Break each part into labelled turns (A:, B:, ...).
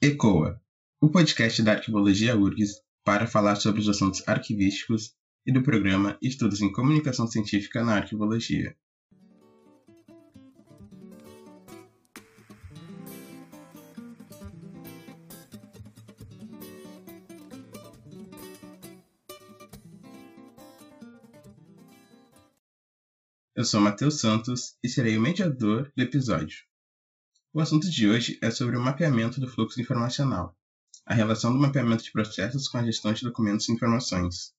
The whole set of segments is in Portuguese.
A: ECOA, o podcast da Arquivologia URGS para falar sobre os assuntos arquivísticos e do programa Estudos em Comunicação Científica na Arquivologia. Eu sou Matheus Santos e serei o mediador do episódio. O assunto de hoje é sobre o mapeamento do fluxo informacional, a relação do mapeamento de processos com a gestão de documentos e informações.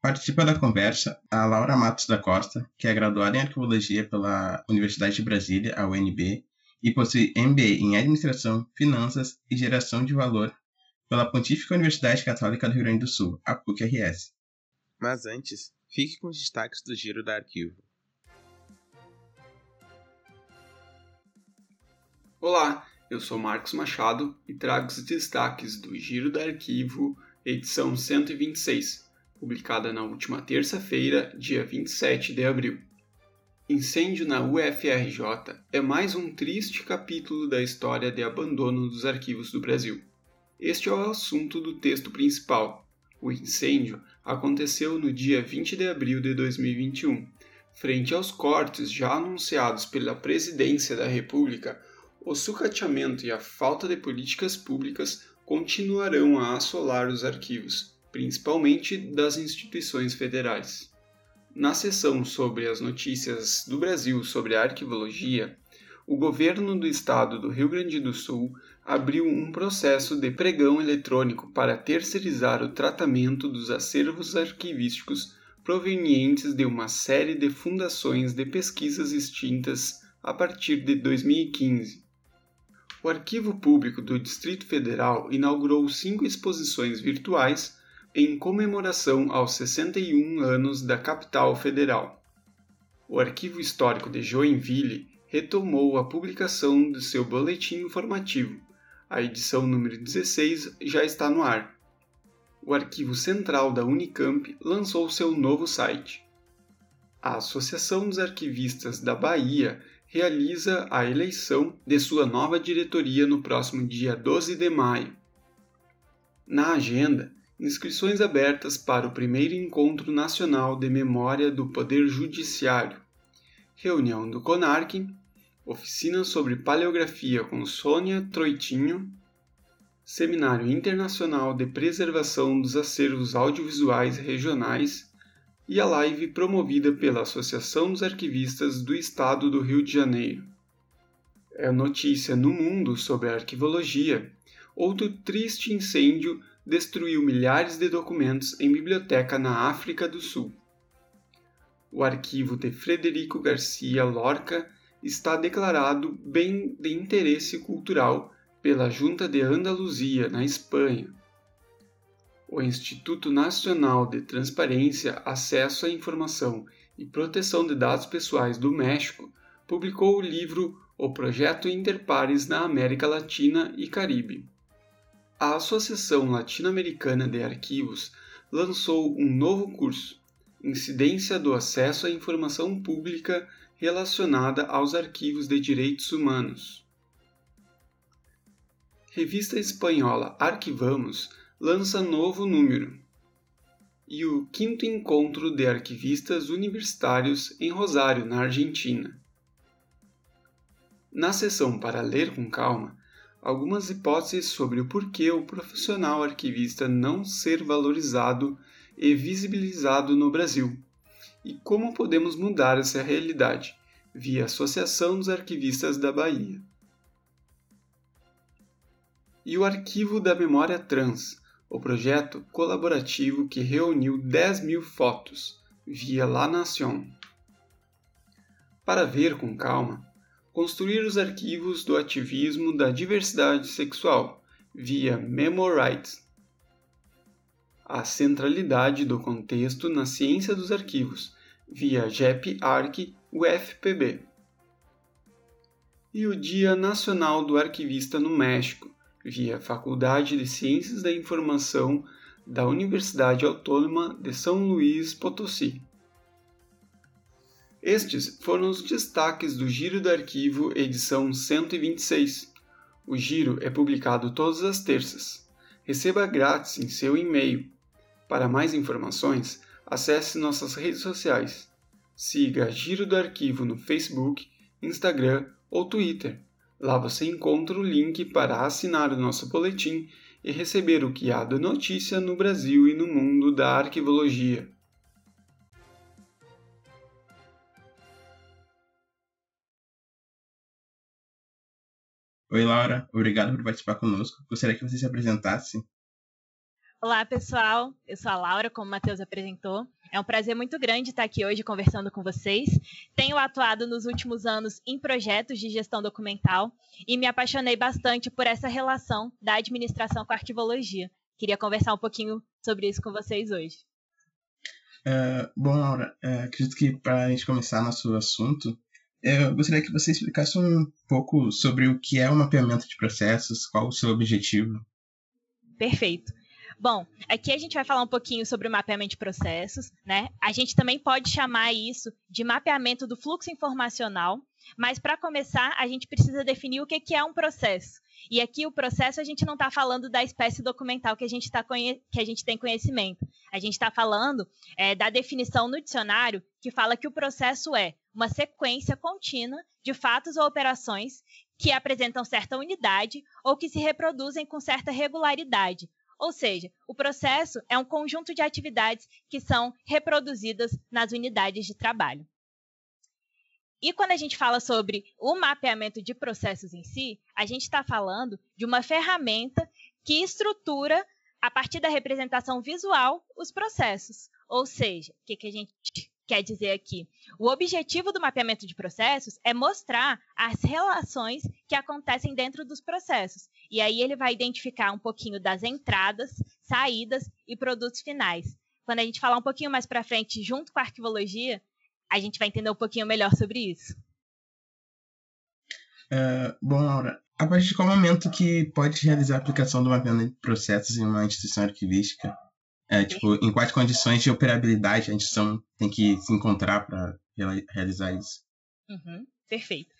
A: Participa da conversa a Laura Matos da Costa, que é graduada em Arquivologia pela Universidade de Brasília, a UNB, e possui MBA em Administração, Finanças e Geração de Valor pela Pontífica Universidade Católica do Rio Grande do Sul, a PUC-RS.
B: Mas antes, fique com os destaques do Giro da Arquivo.
C: Olá, eu sou Marcos Machado e trago os destaques do Giro do Arquivo, edição 126, publicada na última terça-feira, dia 27 de abril. Incêndio na UFRJ é mais um triste capítulo da história de abandono dos arquivos do Brasil. Este é o assunto do texto principal. O incêndio aconteceu no dia 20 de abril de 2021. Frente aos cortes já anunciados pela Presidência da República, o sucateamento e a falta de políticas públicas continuarão a assolar os arquivos, principalmente das instituições federais. Na sessão sobre as notícias do Brasil sobre a arquivologia, o governo do estado do Rio Grande do Sul abriu um processo de pregão eletrônico para terceirizar o tratamento dos acervos arquivísticos provenientes de uma série de fundações de pesquisas extintas a partir de 2015. O Arquivo Público do Distrito Federal inaugurou cinco exposições virtuais em comemoração aos 61 anos da capital federal. O Arquivo Histórico de Joinville retomou a publicação de seu boletim informativo. A edição número 16 já está no ar. O Arquivo Central da Unicamp lançou seu novo site. A Associação dos Arquivistas da Bahia realiza a eleição de sua nova diretoria no próximo dia 12 de maio. Na agenda, inscrições abertas para o primeiro Encontro Nacional de Memória do Poder Judiciário, reunião do CONARC, oficina sobre paleografia com Sônia Troitinho, Seminário Internacional de Preservação dos Acervos Audiovisuais Regionais e a live promovida pela Associação dos Arquivistas do Estado do Rio de Janeiro. É notícia no mundo sobre a arquivologia. Outro triste incêndio destruiu milhares de documentos em biblioteca na África do Sul. O arquivo de Frederico Garcia Lorca está declarado bem de interesse cultural pela Junta de Andaluzia, na Espanha o Instituto Nacional de Transparência, Acesso à Informação e Proteção de Dados Pessoais do México publicou o livro O Projeto Interpares na América Latina e Caribe. A Associação Latino-Americana de Arquivos lançou um novo curso, Incidência do Acesso à Informação Pública relacionada aos arquivos de direitos humanos. Revista espanhola Arquivamos lança novo número. E o quinto encontro de arquivistas universitários em Rosário, na Argentina. Na sessão para ler com calma, algumas hipóteses sobre o porquê o profissional arquivista não ser valorizado e visibilizado no Brasil e como podemos mudar essa realidade via Associação dos Arquivistas da Bahia. E o Arquivo da Memória Trans, o projeto colaborativo que reuniu 10 mil fotos via La Nation. Para ver com calma, construir os arquivos do ativismo da diversidade sexual via Memorites. A centralidade do contexto na ciência dos arquivos via JEP-ARC UFPB. E o Dia Nacional do Arquivista no México, via Faculdade de Ciências da Informação da Universidade Autônoma de São Luís Potosí. Estes foram os destaques do Giro do Arquivo, edição 126. O Giro é publicado todas as terças. Receba grátis em seu e-mail. Para mais informações, acesse nossas redes sociais. Siga Giro do Arquivo no Facebook, Instagram ou Twitter. Lá você encontra o link para assinar o nosso boletim e receber o que há de notícia no Brasil e no mundo da arquivologia.
A: Oi, Laura. Obrigado por participar conosco. Gostaria que você se apresentasse.
D: Olá, pessoal. Eu sou a Laura, como o Matheus apresentou. É um prazer muito grande estar aqui hoje conversando com vocês. Tenho atuado nos últimos anos em projetos de gestão documental e me apaixonei bastante por essa relação da administração com a arquivologia. Queria conversar um pouquinho sobre isso com vocês hoje.
A: Uh, bom, Laura, uh, acredito que para a gente começar nosso assunto, eu gostaria que você explicasse um pouco sobre o que é o mapeamento de processos, qual o seu objetivo.
D: Perfeito. Bom, aqui a gente vai falar um pouquinho sobre o mapeamento de processos, né? A gente também pode chamar isso de mapeamento do fluxo informacional, mas para começar, a gente precisa definir o que é um processo. E aqui o processo a gente não está falando da espécie documental que a gente, tá que a gente tem conhecimento. A gente está falando é, da definição no dicionário que fala que o processo é uma sequência contínua de fatos ou operações que apresentam certa unidade ou que se reproduzem com certa regularidade, ou seja, o processo é um conjunto de atividades que são reproduzidas nas unidades de trabalho. E quando a gente fala sobre o mapeamento de processos em si, a gente está falando de uma ferramenta que estrutura, a partir da representação visual, os processos. Ou seja, o que, que a gente quer dizer aqui? O objetivo do mapeamento de processos é mostrar as relações que acontecem dentro dos processos. E aí ele vai identificar um pouquinho das entradas, saídas e produtos finais. Quando a gente falar um pouquinho mais para frente, junto com a arquivologia, a gente vai entender um pouquinho melhor sobre isso.
A: É, bom, Laura, a partir de qual momento que pode realizar a aplicação do mapeamento de processos em uma instituição arquivística? É, tipo, em quais condições de operabilidade a instituição tem que se encontrar para realizar isso?
D: Uhum, perfeito.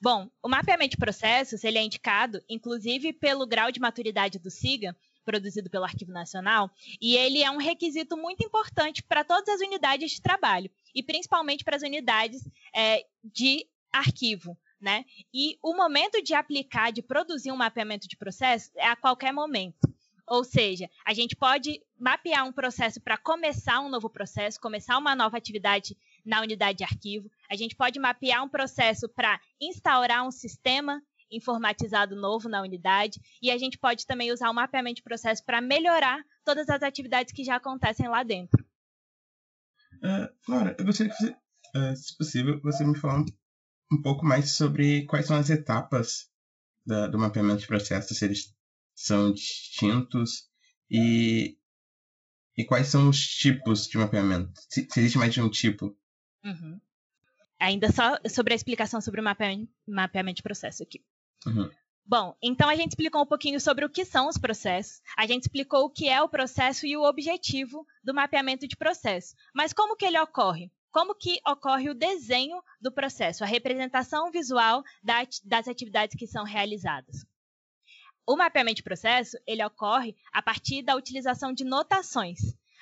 D: Bom, o mapeamento de processos ele é indicado, inclusive, pelo grau de maturidade do SIGA, produzido pelo Arquivo Nacional, e ele é um requisito muito importante para todas as unidades de trabalho, e principalmente para as unidades é, de arquivo. Né? E o momento de aplicar, de produzir um mapeamento de processo é a qualquer momento. Ou seja, a gente pode mapear um processo para começar um novo processo, começar uma nova atividade na unidade de arquivo. A gente pode mapear um processo para instaurar um sistema informatizado novo na unidade. E a gente pode também usar o mapeamento de processo para melhorar todas as atividades que já acontecem lá dentro.
A: Uh, Laura, eu gostaria que você, uh, se possível, você me falar um, um, pouco mais sobre quais são as etapas da, do mapeamento de processos, se eles são distintos e, e quais são os tipos de mapeamento? Se, se existe mais de um tipo.
D: Uhum. Ainda só sobre a explicação sobre o mapeamento, mapeamento de processo aqui.
A: Uhum.
D: Bom, então a gente explicou um pouquinho sobre o que são os processos, a gente explicou o que é o processo e o objetivo do mapeamento de processo. Mas como que ele ocorre? Como que ocorre o desenho do processo, a representação visual das atividades que são realizadas? O mapeamento de processo, ele ocorre a partir da utilização de notações.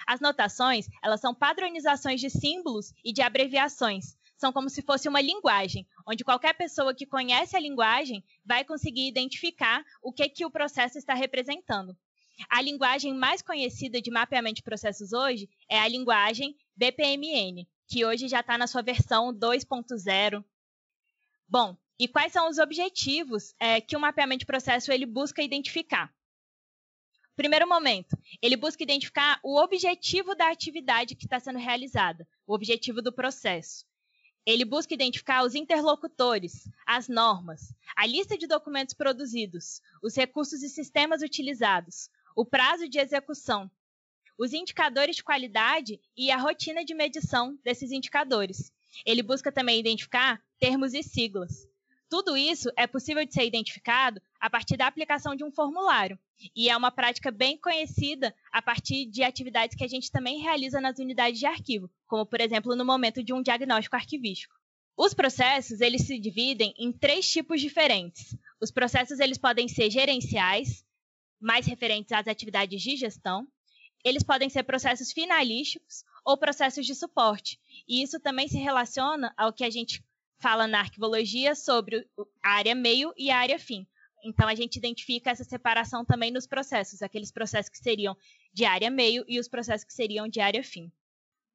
D: As notações, elas são padronizações de símbolos e de abreviações. São como se fosse uma linguagem, onde qualquer pessoa que conhece a linguagem vai conseguir identificar o que, que o processo está representando. A linguagem mais conhecida de mapeamento de processos hoje é a linguagem BPMN, que hoje já está na sua versão 2.0. Bom, e quais são os objetivos é, que o mapeamento de processo ele busca identificar? Primeiro momento, ele busca identificar o objetivo da atividade que está sendo realizada, o objetivo do processo. Ele busca identificar os interlocutores, as normas, a lista de documentos produzidos, os recursos e sistemas utilizados, o prazo de execução, os indicadores de qualidade e a rotina de medição desses indicadores. Ele busca também identificar termos e siglas. Tudo isso é possível de ser identificado a partir da aplicação de um formulário. E é uma prática bem conhecida a partir de atividades que a gente também realiza nas unidades de arquivo, como, por exemplo, no momento de um diagnóstico arquivístico. Os processos eles se dividem em três tipos diferentes: Os processos eles podem ser gerenciais, mais referentes às atividades de gestão. Eles podem ser processos finalísticos ou processos de suporte. E isso também se relaciona ao que a gente fala na arquivologia sobre a área meio e a área fim. Então, a gente identifica essa separação também nos processos, aqueles processos que seriam de área meio e os processos que seriam de área fim.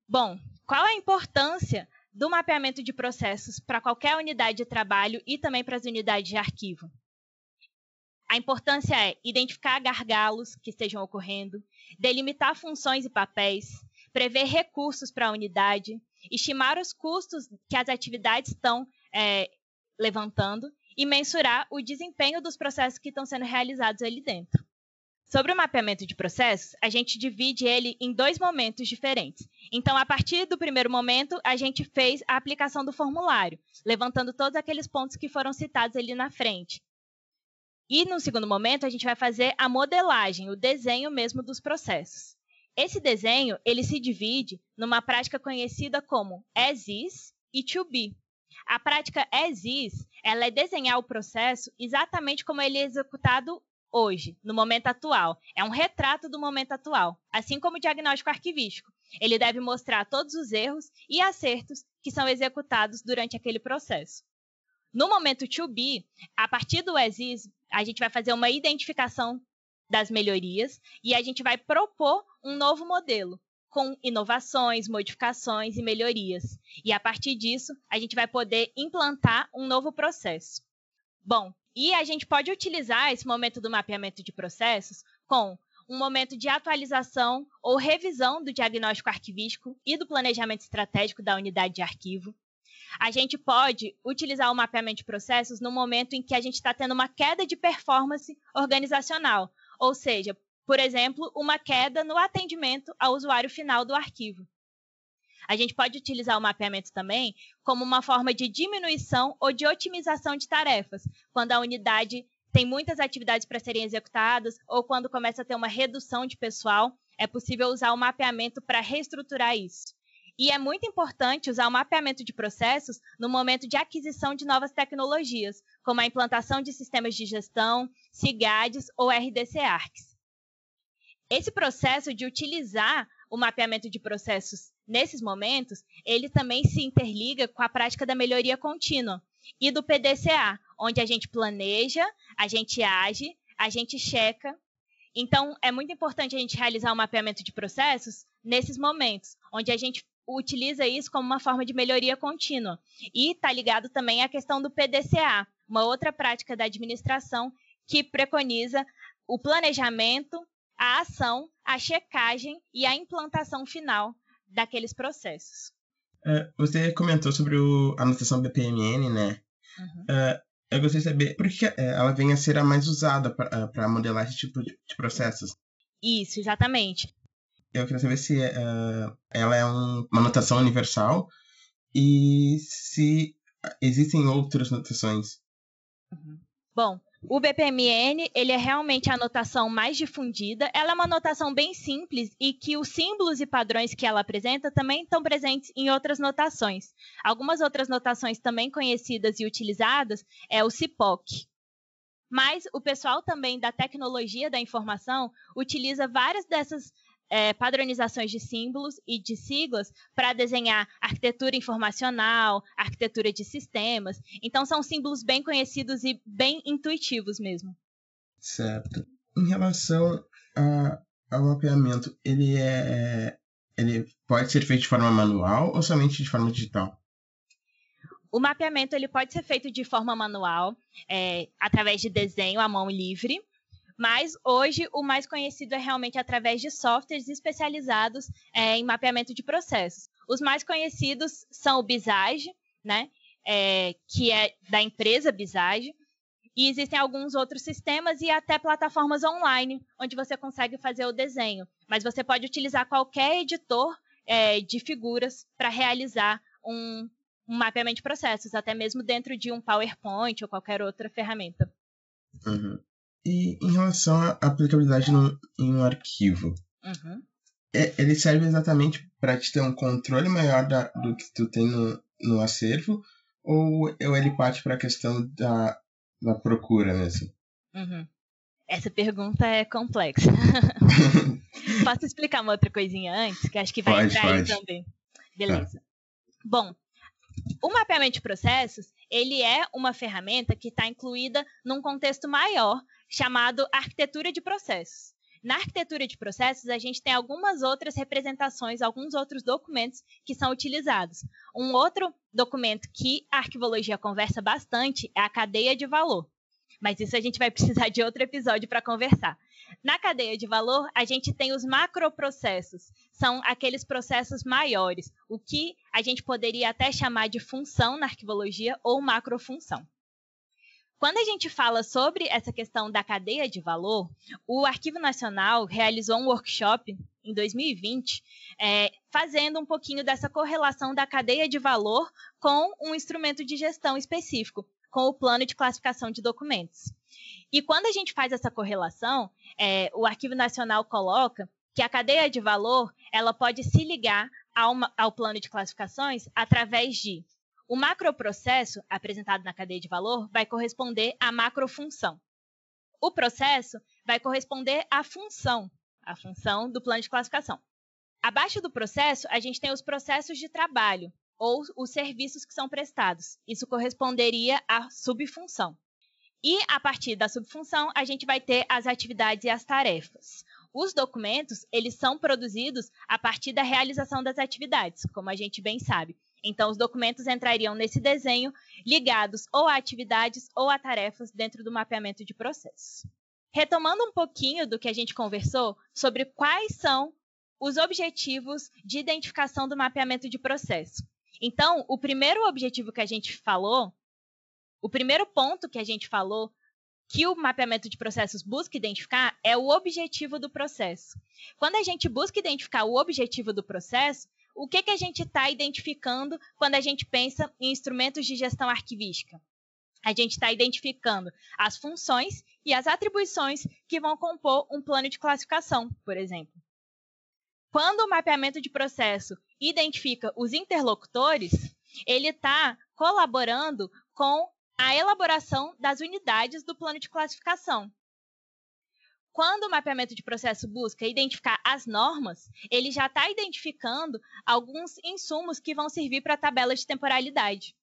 D: Bom, qual a importância do mapeamento de processos para qualquer unidade de trabalho e também para as unidades de arquivo? A importância é identificar gargalos que estejam ocorrendo, delimitar funções e papéis, prever recursos para a unidade, estimar os custos que as atividades estão é, levantando e mensurar o desempenho dos processos que estão sendo realizados ali dentro. Sobre o mapeamento de processos, a gente divide ele em dois momentos diferentes. Então, a partir do primeiro momento, a gente fez a aplicação do formulário, levantando todos aqueles pontos que foram citados ali na frente. E no segundo momento, a gente vai fazer a modelagem, o desenho mesmo dos processos. Esse desenho, ele se divide numa prática conhecida como as is e to be. A prática as is, ela é desenhar o processo exatamente como ele é executado hoje, no momento atual. É um retrato do momento atual, assim como o diagnóstico arquivístico. Ele deve mostrar todos os erros e acertos que são executados durante aquele processo. No momento to be, a partir do as is, a gente vai fazer uma identificação das melhorias e a gente vai propor um novo modelo com inovações, modificações e melhorias. E a partir disso, a gente vai poder implantar um novo processo. Bom, e a gente pode utilizar esse momento do mapeamento de processos com um momento de atualização ou revisão do diagnóstico arquivístico e do planejamento estratégico da unidade de arquivo. A gente pode utilizar o mapeamento de processos no momento em que a gente está tendo uma queda de performance organizacional, ou seja, por exemplo, uma queda no atendimento ao usuário final do arquivo. A gente pode utilizar o mapeamento também como uma forma de diminuição ou de otimização de tarefas, quando a unidade tem muitas atividades para serem executadas ou quando começa a ter uma redução de pessoal, é possível usar o mapeamento para reestruturar isso. E é muito importante usar o mapeamento de processos no momento de aquisição de novas tecnologias, como a implantação de sistemas de gestão, CIGADs ou RDC ARCs. Esse processo de utilizar o mapeamento de processos nesses momentos, ele também se interliga com a prática da melhoria contínua e do PDCA, onde a gente planeja, a gente age, a gente checa. Então, é muito importante a gente realizar o um mapeamento de processos nesses momentos, onde a gente utiliza isso como uma forma de melhoria contínua. E está ligado também à questão do PDCA, uma outra prática da administração que preconiza o planejamento, a ação, a checagem e a implantação final daqueles processos.
A: Uh, você comentou sobre o, a notação BPMN, né? Uhum. Uh, eu gostaria de saber por que ela vem a ser a mais usada para modelar esse tipo de, de, processos.
D: Isso, exatamente.
A: Eu queria saber se uh, ela é um, uma notação universal e se existem outras notações.
D: Uhum. Bom, o BPMN, ele é realmente a notação mais difundida. Ela é uma notação bem simples e que os símbolos e padrões que ela apresenta também estão presentes em outras notações. Algumas outras notações também conhecidas e utilizadas é o CIPOC. Mas o pessoal também da tecnologia da informação utiliza várias dessas é, padronizações de símbolos e de siglas para desenhar arquitetura informacional, arquitetura de sistemas. Então, são símbolos bem conhecidos e bem intuitivos mesmo.
A: Certo. Em relação a, ao mapeamento, ele é ele pode ser feito de forma manual ou somente de forma digital?
D: O mapeamento ele pode ser feito de forma manual, é, através de desenho à mão livre, mas hoje o mais conhecido é realmente através de softwares especializados é, em mapeamento de processos. Os mais conhecidos são o Visage, né, é, que é da empresa Visage, e existem alguns outros sistemas e até plataformas online, onde você consegue fazer o desenho. Mas você pode utilizar qualquer editor é, de figuras para realizar um, um, mapeamento de processos, até mesmo dentro de um PowerPoint ou qualquer outra ferramenta.
A: Uhum. E em relação à aplicabilidade no, em um arquivo, uhum. é, ele serve exatamente para te ter um controle maior da, do que tu tem no, no acervo, ou, ele parte para a questão da, na procura mesmo?
D: Uhum. Essa pergunta é complexa. Posso explicar uma outra coisinha antes, que acho que vai
A: Pode,
D: entrar aí
A: pode.
D: também. Beleza. Bom, o mapeamento de processos, ele é uma ferramenta que está incluída num contexto maior chamado arquitetura de processos. Na arquitetura de processos, a gente tem algumas outras representações, alguns outros documentos que são utilizados. Um outro documento que a arquivologia conversa bastante é a cadeia de valor. Mas isso a gente vai precisar de outro episódio para conversar. Na cadeia de valor, a gente tem os macroprocessos, são aqueles processos maiores, o que a gente poderia até chamar de função na arquivologia ou macrofunção. Quando a gente fala sobre essa questão da cadeia de valor, o Arquivo Nacional realizou um workshop em 2020, é, fazendo um pouquinho dessa correlação da cadeia de valor com um instrumento de gestão específico, com o plano de classificação de documentos. E quando a gente faz essa correlação, é, o Arquivo Nacional coloca que a cadeia de valor ela pode se ligar ao, ao plano de classificações através de o macroprocesso apresentado na cadeia de valor vai corresponder à macrofunção. O processo vai corresponder à função, a função do plano de classificação. Abaixo do processo, a gente tem os processos de trabalho ou os serviços que são prestados. Isso corresponderia à subfunção. E a partir da subfunção, a gente vai ter as atividades e as tarefas. Os documentos, eles são produzidos a partir da realização das atividades, como a gente bem sabe. Então, os documentos entrariam nesse desenho ligados ou a atividades ou a tarefas dentro do mapeamento de processos. Retomando um pouquinho do que a gente conversou sobre quais são os objetivos de identificação do mapeamento de processo. Então, o primeiro objetivo que a gente falou, o primeiro ponto que a gente falou que o mapeamento de processos busca identificar é o objetivo do processo. Quando a gente busca identificar o objetivo do processo, o que, que a gente está identificando quando a gente pensa em instrumentos de gestão arquivística? A gente está identificando as funções e as atribuições que vão compor um plano de classificação, por exemplo. Quando o mapeamento de processo identifica os interlocutores, ele está colaborando com a elaboração das unidades do plano de classificação. Quando o mapeamento de processo busca identificar as normas, ele já está identificando alguns insumos que vão servir para a tabela de temporalidade.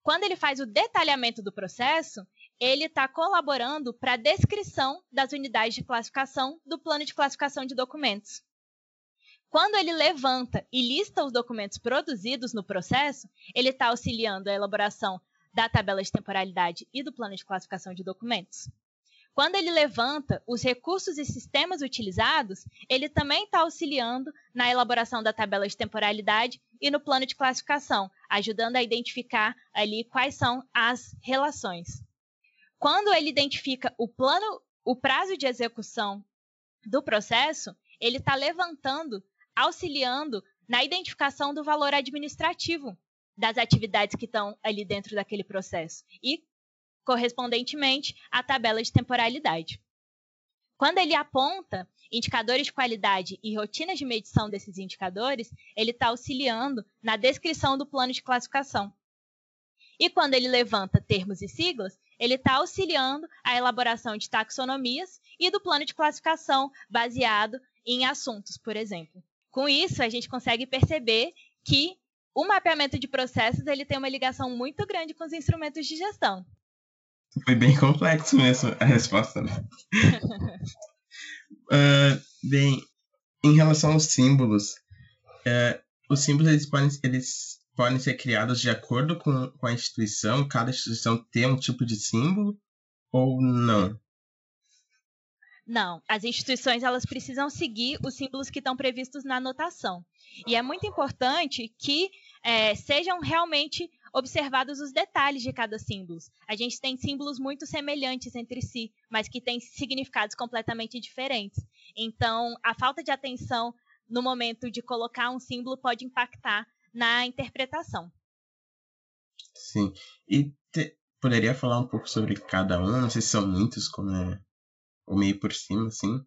D: Quando ele faz o detalhamento do processo, ele está colaborando para a descrição das unidades de classificação do plano de classificação de documentos. Quando ele levanta e lista os documentos produzidos no processo, ele está auxiliando a elaboração da tabela de temporalidade e do plano de classificação de documentos. Quando ele levanta os recursos e sistemas utilizados, ele também está auxiliando na elaboração da tabela de temporalidade e no plano de classificação, ajudando a identificar ali quais são as relações. Quando ele identifica o plano, o prazo de execução do processo, ele está levantando, auxiliando na identificação do valor administrativo das atividades que estão ali dentro daquele processo e, correspondentemente, a tabela de temporalidade. Quando ele aponta indicadores de qualidade e rotinas de medição desses indicadores, ele está auxiliando na descrição do plano de classificação. E quando ele levanta termos e siglas, ele está auxiliando a elaboração de taxonomias e do plano de classificação baseado em assuntos, por exemplo. Com isso, a gente consegue perceber que o mapeamento de processos ele tem uma ligação muito grande com os instrumentos de gestão.
A: Foi bem complexo mesmo a resposta, né? uh, bem, em relação aos símbolos, uh, os símbolos eles podem, eles podem ser criados de acordo com, com a instituição, cada instituição tem um tipo de símbolo ou não?
D: Não, as instituições elas precisam seguir os símbolos que estão previstos na anotação. E é muito importante que é, sejam realmente observados os detalhes de cada símbolo. A gente tem símbolos muito semelhantes entre si, mas que têm significados completamente diferentes. Então, a falta de atenção no momento de colocar um símbolo pode impactar na interpretação.
A: Sim. E te, poderia falar um pouco sobre cada um? Não sei se são muitos, como é. Ou meio por cima, assim.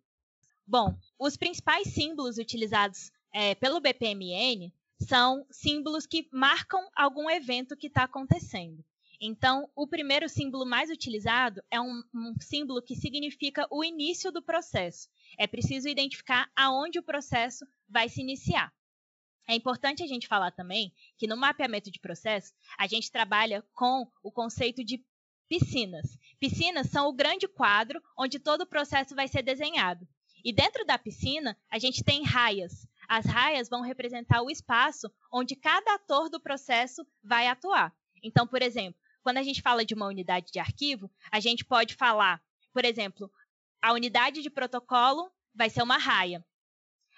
D: Bom, os principais símbolos utilizados é, pelo BPMN são símbolos que marcam algum evento que está acontecendo. Então, o primeiro símbolo mais utilizado é um, um, símbolo que significa o início do processo. É preciso identificar aonde o processo vai se iniciar. É importante a gente falar também que no mapeamento de processo, a gente trabalha com o conceito de piscinas. Piscinas são o grande quadro onde todo o processo vai ser desenhado. E dentro da piscina, a gente tem raias. As raias vão representar o espaço onde cada ator do processo vai atuar. Então, por exemplo, quando a gente fala de uma unidade de arquivo, a gente pode falar, por exemplo, a unidade de protocolo vai ser uma raia.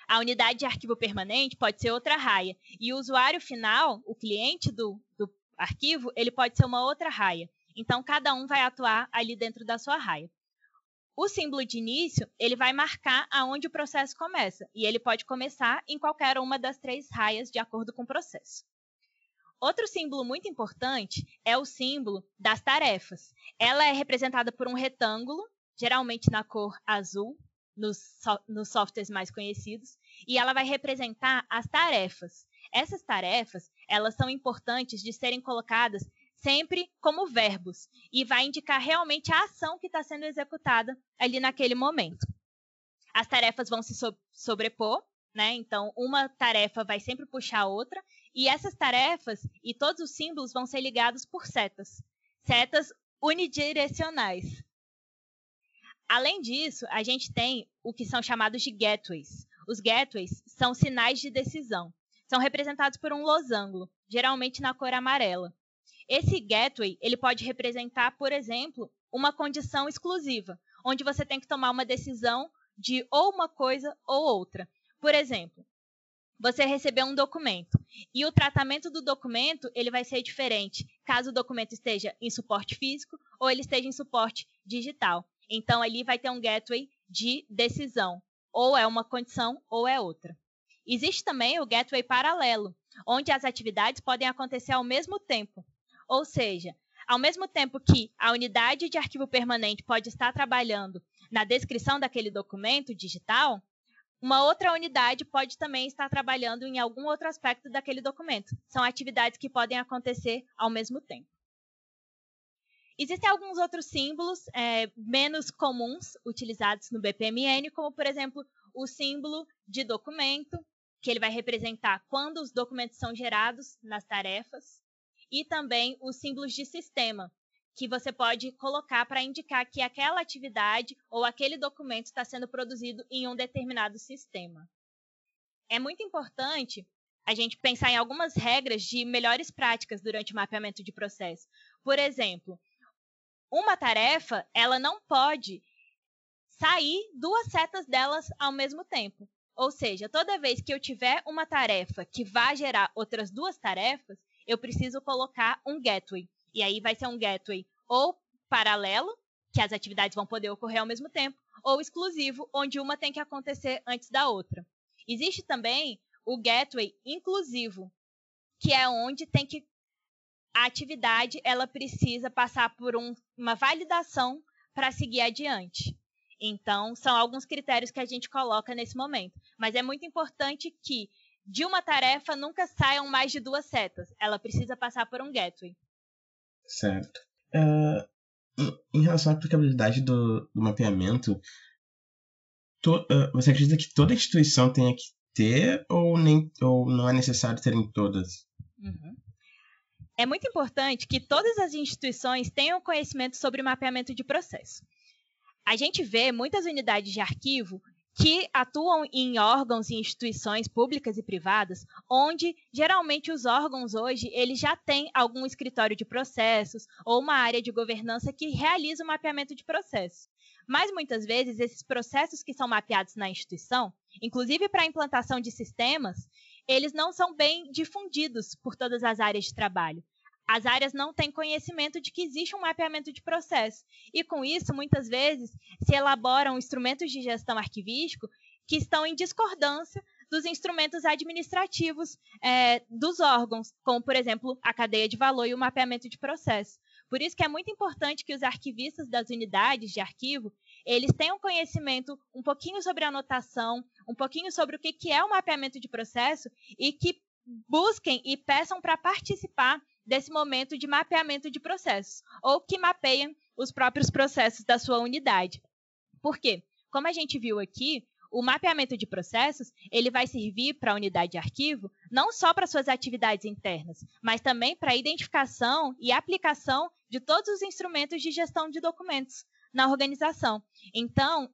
D: A unidade de arquivo permanente pode ser outra raia. E o usuário final, o cliente do, do arquivo, ele pode ser uma outra raia. Então, cada um vai atuar ali dentro da sua raia. O símbolo de início, ele vai marcar aonde o processo começa, e ele pode começar em qualquer uma das três raias de acordo com o processo. Outro símbolo muito importante é o símbolo das tarefas. Ela é representada por um retângulo, geralmente na cor azul, nos, so nos softwares mais conhecidos, e ela vai representar as tarefas. Essas tarefas, elas são importantes de serem colocadas sempre como verbos e vai indicar realmente a ação que está sendo executada ali naquele momento. As tarefas vão se so sobrepor, né? Então, uma tarefa vai sempre puxar a outra e essas tarefas e todos os símbolos vão ser ligados por setas, setas unidirecionais. Além disso, a gente tem o que são chamados de gateways. Os gateways são sinais de decisão. São representados por um losango, geralmente na cor amarela. Esse gateway, ele pode representar, por exemplo, uma condição exclusiva, onde você tem que tomar uma decisão de ou uma coisa ou outra. Por exemplo, você recebeu um documento e o tratamento do documento ele vai ser diferente caso o documento esteja em suporte físico ou ele esteja em suporte digital. Então ali vai ter um gateway de decisão, ou é uma condição ou é outra. Existe também o gateway paralelo, onde as atividades podem acontecer ao mesmo tempo. Ou seja, ao mesmo tempo que a unidade de arquivo permanente pode estar trabalhando na descrição daquele documento digital, uma outra unidade pode também estar trabalhando em algum outro aspecto daquele documento. São atividades que podem acontecer ao mesmo tempo. Existem alguns outros símbolos é, menos comuns utilizados no BPMN, como, por exemplo, o símbolo de documento, que ele vai representar quando os documentos são gerados nas tarefas, e também os símbolos de sistema, que você pode colocar para indicar que aquela atividade ou aquele documento está sendo produzido em um determinado sistema. É muito importante a gente pensar em algumas regras de melhores práticas durante o mapeamento de processo. Por exemplo, uma tarefa, ela não pode sair duas setas delas ao mesmo tempo. Ou seja, toda vez que eu tiver uma tarefa que vai gerar outras duas tarefas, eu preciso colocar um gateway. E aí vai ser um gateway ou paralelo, que as atividades vão poder ocorrer ao mesmo tempo, ou exclusivo, onde uma tem que acontecer antes da outra. Existe também o gateway inclusivo, que é onde tem que a atividade ela precisa passar por um, uma validação para seguir adiante. Então, são alguns critérios que a gente coloca nesse momento. Mas é muito importante que de uma tarefa nunca saiam mais de duas setas. Ela precisa passar por um gateway.
A: Certo. Uh, em relação à aplicabilidade do, do mapeamento, to, uh, você acredita que toda instituição tenha que ter ou, nem, ou não é necessário ter em todas?
D: Uhum. É muito importante que todas as instituições tenham conhecimento sobre mapeamento de processo. A gente vê muitas unidades de arquivo que atuam em órgãos e instituições públicas e privadas, onde geralmente os órgãos hoje eles já têm algum escritório de processos ou uma área de governança que realiza o mapeamento de processos. Mas muitas vezes esses processos que são mapeados na instituição, inclusive para a implantação de sistemas, eles não são bem difundidos por todas as áreas de trabalho as áreas não têm conhecimento de que existe um mapeamento de processo. E com isso, muitas vezes, se elaboram instrumentos de gestão arquivístico que estão em discordância dos instrumentos administrativos é, dos órgãos, como, por exemplo, a cadeia de valor e o mapeamento de processo. Por isso que é muito importante que os arquivistas das unidades de arquivo eles tenham conhecimento um pouquinho sobre a anotação, um pouquinho sobre o que é o mapeamento de processo e que busquem e peçam para participar desse momento de mapeamento de processos, ou que mapeiam os próprios processos da sua unidade. Por quê? Como a gente viu aqui, o mapeamento de processos ele vai servir para a unidade de arquivo não só para suas atividades internas, mas também para a identificação e aplicação de todos os instrumentos de gestão de documentos na organização. Então,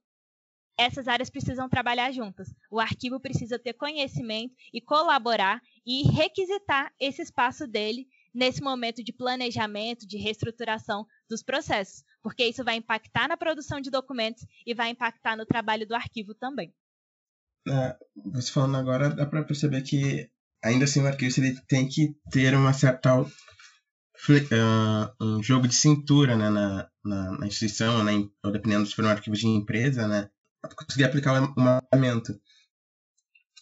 D: essas áreas precisam trabalhar juntas. O arquivo precisa ter conhecimento e colaborar e requisitar esse espaço dele nesse momento de planejamento, de reestruturação dos processos, porque isso vai impactar na produção de documentos e vai impactar no trabalho do arquivo também.
A: É, você falando agora, dá para perceber que ainda assim o arquivo ele tem que ter uma certa uh, um jogo de cintura né, na, na, na instituição, né, ou dependendo se for um arquivo de empresa, né, conseguir aplicar o mapeamento.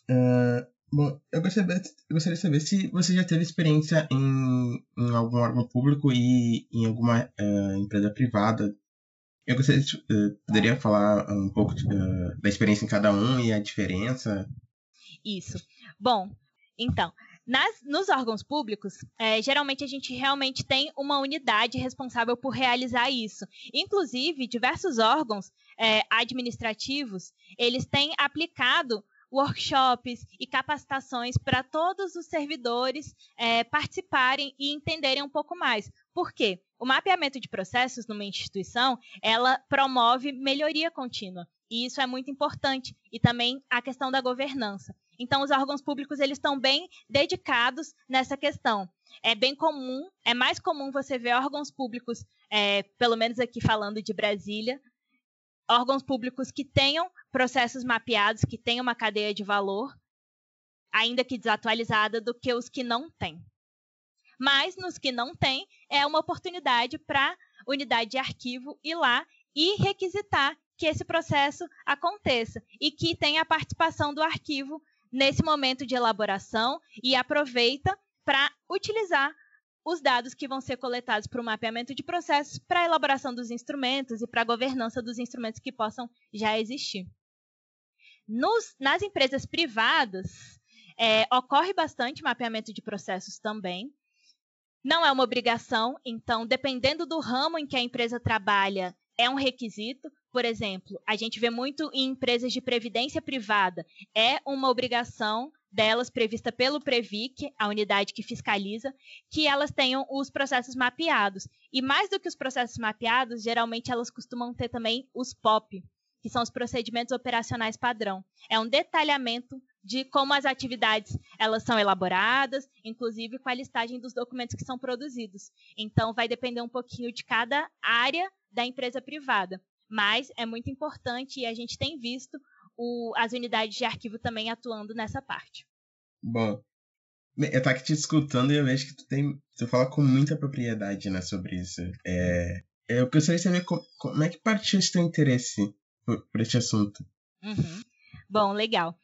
A: Uh, bom, eu gostaria, eu gostaria de saber se você já teve experiência em, em algum órgão público e em alguma uh, empresa privada. Eu gostaria de, uh, poderia falar um pouco de, da experiência em cada um e a diferença.
D: Isso. Bom, então, nas, nos órgãos públicos, é, geralmente a gente realmente tem uma unidade responsável por realizar isso. Inclusive, diversos órgãos é, administrativos, eles têm aplicado workshops e capacitações para todos os servidores é, participarem e entenderem um pouco mais. Por quê? O mapeamento de processos numa instituição, ela promove melhoria contínua. E isso é muito importante. E também a questão da governança. Então, os órgãos públicos eles estão bem dedicados nessa questão. É bem comum, é mais comum você ver órgãos públicos, é, pelo menos aqui falando de Brasília, órgãos públicos que tenham processos mapeados, que tenham uma cadeia de valor, ainda que desatualizada, do que os que não têm. Mas nos que não têm, é uma oportunidade para unidade de arquivo ir lá e requisitar que esse processo aconteça e que tenha a participação do arquivo nesse momento de elaboração e aproveita para utilizar os dados que vão ser coletados para o mapeamento de processos, para a elaboração dos instrumentos e para a governança dos instrumentos que possam já existir. Nos, nas empresas privadas, é, ocorre bastante mapeamento de processos também. Não é uma obrigação, então, dependendo do ramo em que a empresa trabalha, é um requisito. Por exemplo, a gente vê muito em empresas de previdência privada, é uma obrigação delas prevista pelo Previc, a unidade que fiscaliza, que elas tenham os processos mapeados. E mais do que os processos mapeados, geralmente elas costumam ter também os POP, que são os procedimentos operacionais padrão. É um detalhamento de como as atividades elas são elaboradas, inclusive com a listagem dos documentos que são produzidos. Então, vai depender um pouquinho de cada área da empresa privada. Mas é muito importante e a gente tem visto o, as unidades de arquivo também atuando nessa parte.
A: Bom, eu tô aqui te escutando e eu vejo que tu tem. Tu fala com muita propriedade, né, sobre isso. É, eu gostaria de saber como, como é que partiu esse teu interesse por, por este assunto.
D: Uhum. Bom, legal.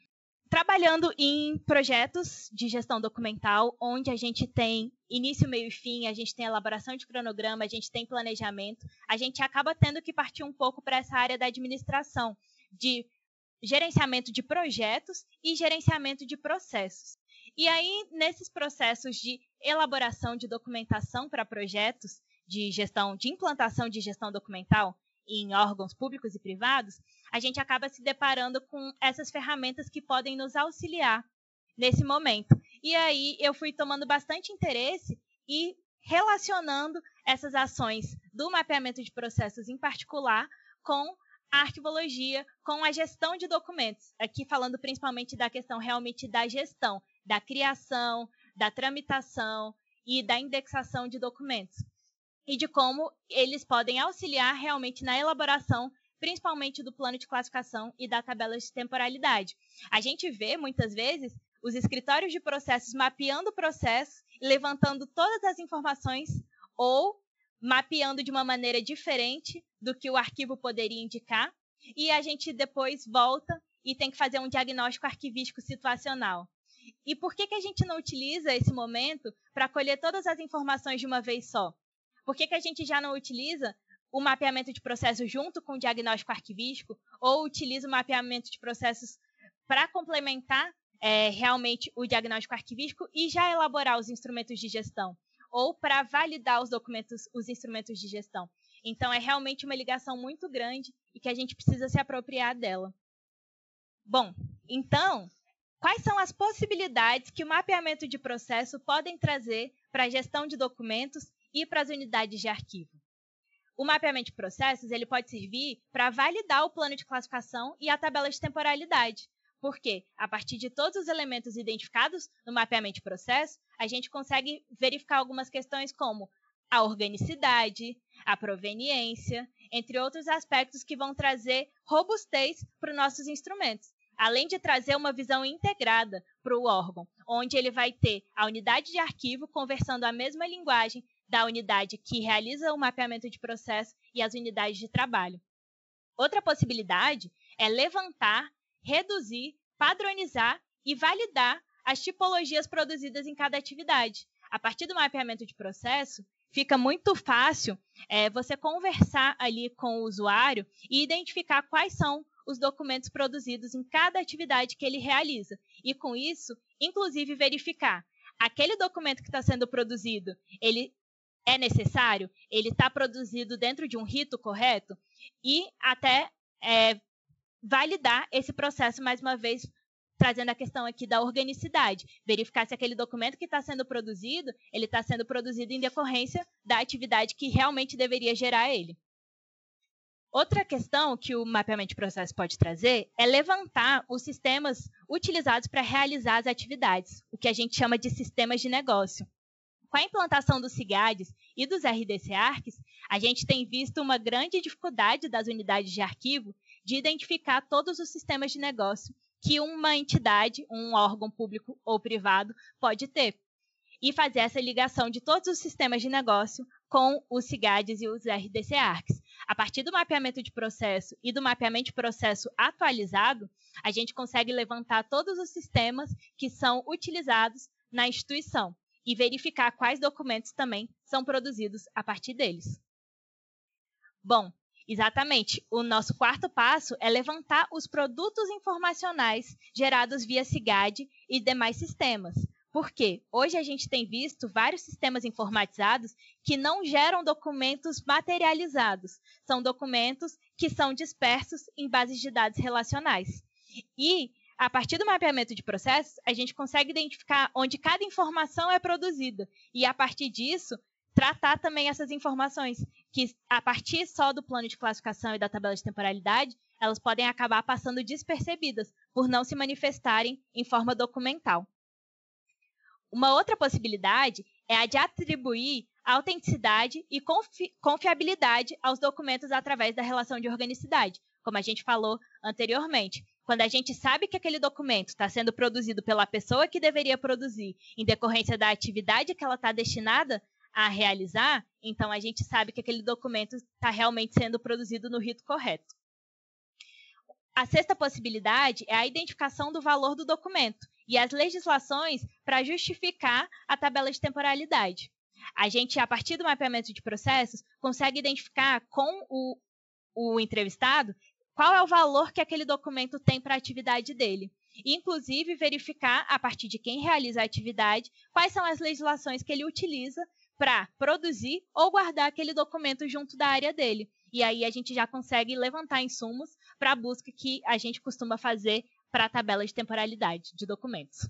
D: Trabalhando em projetos de gestão documental, onde a gente tem início, meio e fim, a gente tem elaboração de cronograma, a gente tem planejamento, a gente acaba tendo que partir um pouco para essa área da administração, de gerenciamento de projetos e gerenciamento de processos. E aí, nesses processos de elaboração de documentação para projetos de gestão, de implantação de gestão documental em órgãos públicos e privados, a gente acaba se deparando com essas ferramentas que podem nos auxiliar nesse momento. E aí eu fui tomando bastante interesse e relacionando essas ações do mapeamento de processos em particular com a arquivologia com a gestão de documentos. Aqui falando principalmente da questão realmente da gestão, da criação, da tramitação e da indexação de documentos. E de como eles podem auxiliar realmente na elaboração, principalmente do plano de classificação e da tabela de temporalidade. A gente vê muitas vezes os escritórios de processos mapeando o processo e levantando todas as informações ou mapeando de uma maneira diferente do que o arquivo poderia indicar, e a gente depois volta e tem que fazer um diagnóstico arquivístico situacional. E por que, que a gente não utiliza esse momento para colher todas as informações de uma vez só? Por que, que a gente já não utiliza o mapeamento de processos junto com o diagnóstico arquivístico, ou utiliza o mapeamento de processos para complementar é, realmente o diagnóstico arquivístico e já elaborar os instrumentos de gestão? Ou para validar os documentos, os instrumentos de gestão. Então, é realmente uma ligação muito grande e que a gente precisa se apropriar dela. Bom, então, quais são as possibilidades que o mapeamento de processo podem trazer para a gestão de documentos e para as unidades de arquivo? O mapeamento de processos ele pode servir para validar o plano de classificação e a tabela de temporalidade. Porque, a partir de todos os elementos identificados no mapeamento de processo, a gente consegue verificar algumas questões como a organicidade, a proveniência, entre outros aspectos que vão trazer robustez para os nossos instrumentos. Além de trazer uma visão integrada para o órgão, onde ele vai ter a unidade de arquivo conversando a mesma linguagem da unidade que realiza o mapeamento de processo e as unidades de trabalho. Outra possibilidade é levantar, reduzir, padronizar e validar as tipologias produzidas em cada atividade. A partir do mapeamento de processo, fica muito fácil é, você conversar ali com o usuário e identificar quais são os documentos produzidos em cada atividade que ele realiza. E com isso, inclusive verificar aquele documento que está sendo produzido, ele é necessário, ele está produzido dentro de um rito correto e até é, validar esse processo mais uma vez trazendo a questão aqui da organicidade, verificar se aquele documento que está sendo produzido, ele está sendo produzido em decorrência da atividade que realmente deveria gerar ele. Outra questão que o mapeamento de processo pode trazer é levantar os sistemas utilizados para realizar as atividades, o que a gente chama de sistemas de negócio. Com a implantação dos CIGADs e dos RDC ARCs, a gente tem visto uma grande dificuldade das unidades de arquivo de identificar todos os sistemas de negócio que uma entidade, um órgão público ou privado pode ter. E fazer essa ligação de todos os sistemas de negócio com os CIGADs e os RDC ARCs. A partir do mapeamento de processo e do mapeamento de processo atualizado, a gente consegue levantar todos os sistemas que são utilizados na instituição e verificar quais documentos também são produzidos a partir deles. Bom, exatamente. O nosso quarto passo é levantar os produtos informacionais gerados via SIGAD e demais sistemas. Porque hoje a gente tem visto vários sistemas informatizados que não geram documentos materializados. São documentos que são dispersos em bases de dados relacionais. E a partir do mapeamento de processos, a gente consegue identificar onde cada informação é produzida e, a partir disso, tratar também essas informações, que a partir só do plano de classificação e da tabela de temporalidade, elas podem acabar passando despercebidas por não se manifestarem em forma documental. Uma outra possibilidade é a de atribuir autenticidade e confi confiabilidade aos documentos através da relação de organicidade, como a gente falou anteriormente. Quando a gente sabe que aquele documento está sendo produzido pela pessoa que deveria produzir, em decorrência da atividade que ela está destinada a realizar, então a gente sabe que aquele documento está realmente sendo produzido no rito correto. A sexta possibilidade é a identificação do valor do documento e as legislações para justificar a tabela de temporalidade. A gente, a partir do mapeamento de processos, consegue identificar com o, o entrevistado qual é o valor que aquele documento tem para a atividade dele. Inclusive, verificar, a partir de quem realiza a atividade, quais são as legislações que ele utiliza para produzir ou guardar aquele documento junto da área dele. E aí a gente já consegue levantar insumos para a busca que a gente costuma fazer para a tabela de temporalidade de documentos.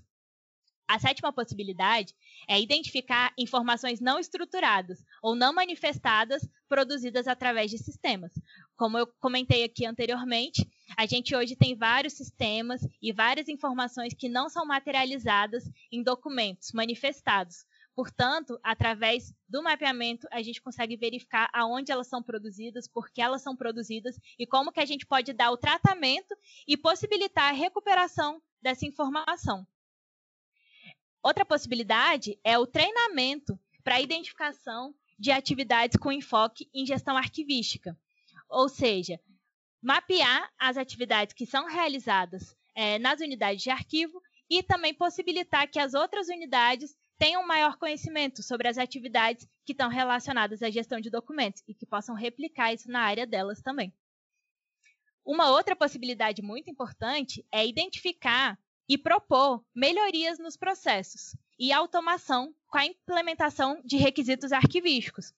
D: A sétima possibilidade é identificar informações não estruturadas ou não manifestadas produzidas através de sistemas. Como eu comentei aqui anteriormente, a gente hoje tem vários sistemas e várias informações que não são materializadas em documentos manifestados. Portanto, através do mapeamento, a gente consegue verificar aonde elas são produzidas, por que elas são produzidas e como que a gente pode dar o tratamento e possibilitar a recuperação dessa informação. Outra possibilidade é o treinamento para identificação de atividades com enfoque em gestão arquivística. Ou seja, mapear as atividades que são realizadas é, nas unidades de arquivo e também possibilitar que as outras unidades tenham maior conhecimento sobre as atividades que estão relacionadas à gestão de documentos e que possam replicar isso na área delas também. Uma outra possibilidade muito importante é identificar e propor melhorias nos processos e automação com a implementação de requisitos arquivísticos.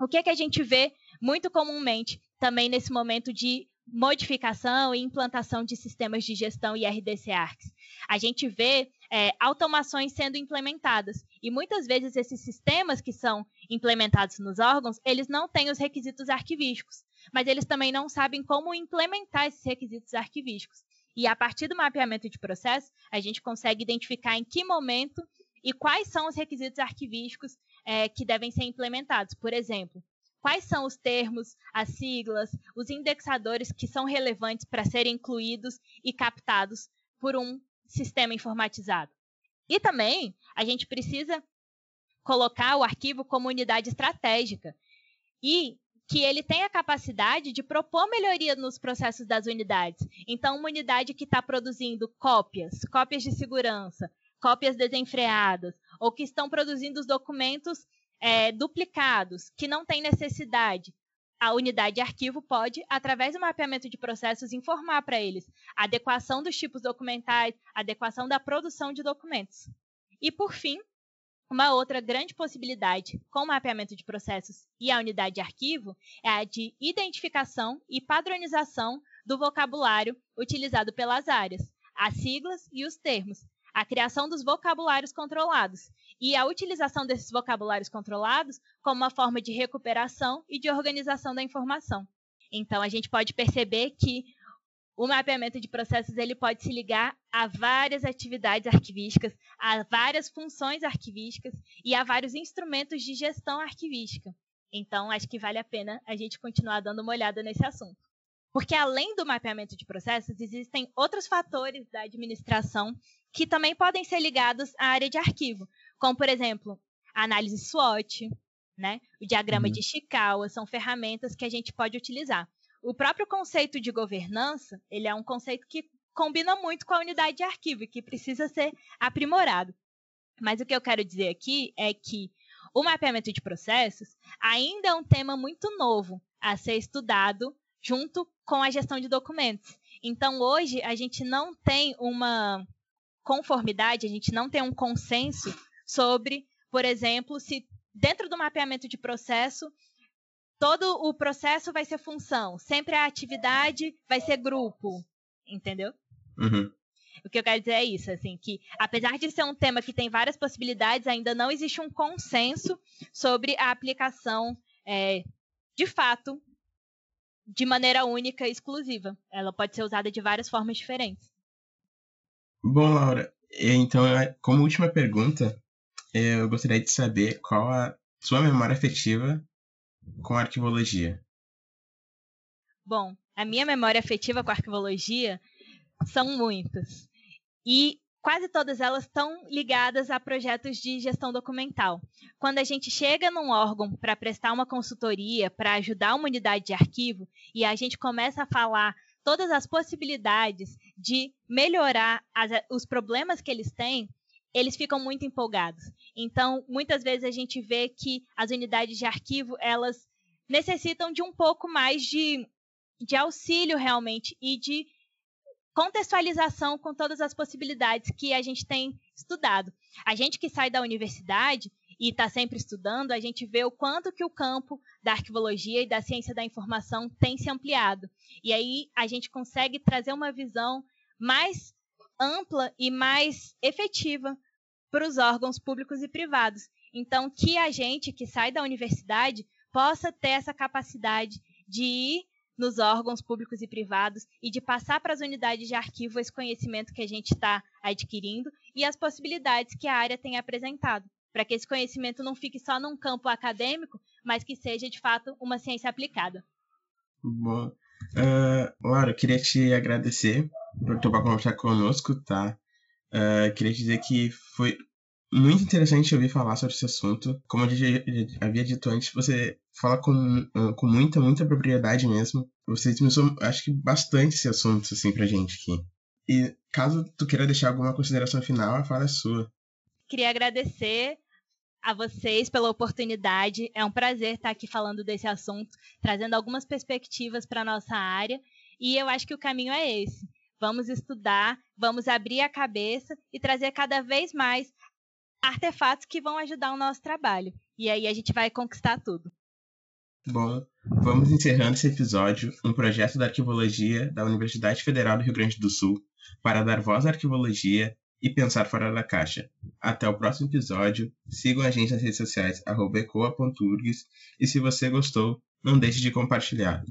D: O que, é que a gente vê muito comumente também nesse momento de modificação e implantação de sistemas de gestão e RDC ARCs? A gente vê é, automações sendo implementadas. E muitas vezes esses sistemas que são implementados nos órgãos, eles não têm os requisitos arquivísticos, mas eles também não sabem como implementar esses requisitos arquivísticos. E a partir do mapeamento de processo, a gente consegue identificar em que momento e quais são os requisitos arquivísticos é, que devem ser implementados. Por exemplo, quais são os termos, as siglas, os indexadores que são relevantes para serem incluídos e captados por um sistema informatizado. E também a gente precisa colocar o arquivo como unidade estratégica e que ele tenha a capacidade de propor melhoria nos processos das unidades. Então, uma unidade que está produzindo cópias, cópias de segurança, cópias desenfreadas, ou que estão produzindo os documentos é, duplicados, que não tem necessidade, a unidade de arquivo pode, através do mapeamento de processos, informar para eles a adequação dos tipos documentais, a adequação da produção de documentos. E, por fim, uma outra grande possibilidade com o mapeamento de processos e a unidade de arquivo é a de identificação e padronização do vocabulário utilizado pelas áreas, as siglas e os termos, a criação dos vocabulários controlados e a utilização desses vocabulários controlados como uma forma de recuperação e de organização da informação. Então, a gente pode perceber que o mapeamento de processos ele pode se ligar a várias atividades arquivísticas, a várias funções arquivísticas e a vários instrumentos de gestão arquivística. Então, acho que vale a pena a gente continuar dando uma olhada nesse assunto. Porque além do mapeamento de processos, existem outros fatores da administração que também podem ser ligados à área de arquivo, como, por exemplo, a análise SWOT, né? o diagrama uhum. de Ishikawa, são ferramentas que a gente pode utilizar. O próprio conceito de governança, ele é um conceito que combina muito com a unidade de arquivo e que precisa ser aprimorado. Mas o que eu quero dizer aqui é que o mapeamento de processos ainda é um tema muito novo a ser estudado junto com a gestão de documentos. Então, hoje, a gente não tem uma conformidade, a gente não tem um consenso sobre, por exemplo, se dentro do mapeamento de processo, todo o processo vai ser função, sempre a atividade vai ser grupo, entendeu?
A: Uhum.
D: O que eu quero dizer é isso, assim, que apesar de ser um tema que tem várias possibilidades, ainda não existe um consenso sobre a aplicação é, de fato de maneira única e exclusiva. Ela pode ser usada de várias formas diferentes.
A: Bom, Laura, então, como última pergunta, eu gostaria de saber qual a sua memória afetiva com a arquivologia.
D: Bom, a minha memória afetiva com a arquivologia são muitas. E quase todas elas estão ligadas a projetos de gestão documental. Quando a gente chega num órgão para prestar uma consultoria, para ajudar uma unidade de arquivo, e a gente começa a falar todas as possibilidades de melhorar as, os problemas que eles têm, eles ficam muito empolgados. Então, muitas vezes a gente vê que as unidades de arquivo, elas necessitam de um pouco mais de, de auxílio realmente e de contextualização com todas as possibilidades que a gente tem estudado. A gente que sai da universidade e está sempre estudando, a gente vê o quanto que o campo da arquivologia e da ciência da informação tem se ampliado. E aí a gente consegue trazer uma visão mais ampla e mais efetiva para os órgãos públicos e privados. Então, que a gente que sai da universidade possa ter essa capacidade de ir nos órgãos públicos e privados e de passar para as unidades de arquivo esse conhecimento que a gente está adquirindo e as possibilidades que a área tem apresentado, para que esse conhecimento não fique só num campo acadêmico, mas que seja de fato uma ciência aplicada.
A: Bom, uh, Laura, queria te agradecer por topar conversar conosco, tá? Uh, queria dizer que foi muito interessante ouvir falar sobre esse assunto. Como eu já, havia dito antes, você fala com, com muita, muita propriedade mesmo. Você disminuiu, acho que, bastante esse assunto, assim, pra gente aqui. E caso tu queira deixar alguma consideração final, a fala é sua.
D: Queria agradecer a vocês pela oportunidade. É um prazer estar aqui falando desse assunto, trazendo algumas perspectivas para nossa área. E eu acho que o caminho é esse Vamos estudar, vamos abrir a cabeça e trazer cada vez mais artefatos que vão ajudar o nosso trabalho. E aí a gente vai conquistar tudo.
A: Bom, vamos encerrando esse episódio, um projeto da arquivologia da Universidade Federal do Rio Grande do Sul, para dar voz à arquivologia e pensar fora da caixa. Até o próximo episódio. Sigam a gente nas redes sociais, ecoa.urgs, e se você gostou, não deixe de compartilhar.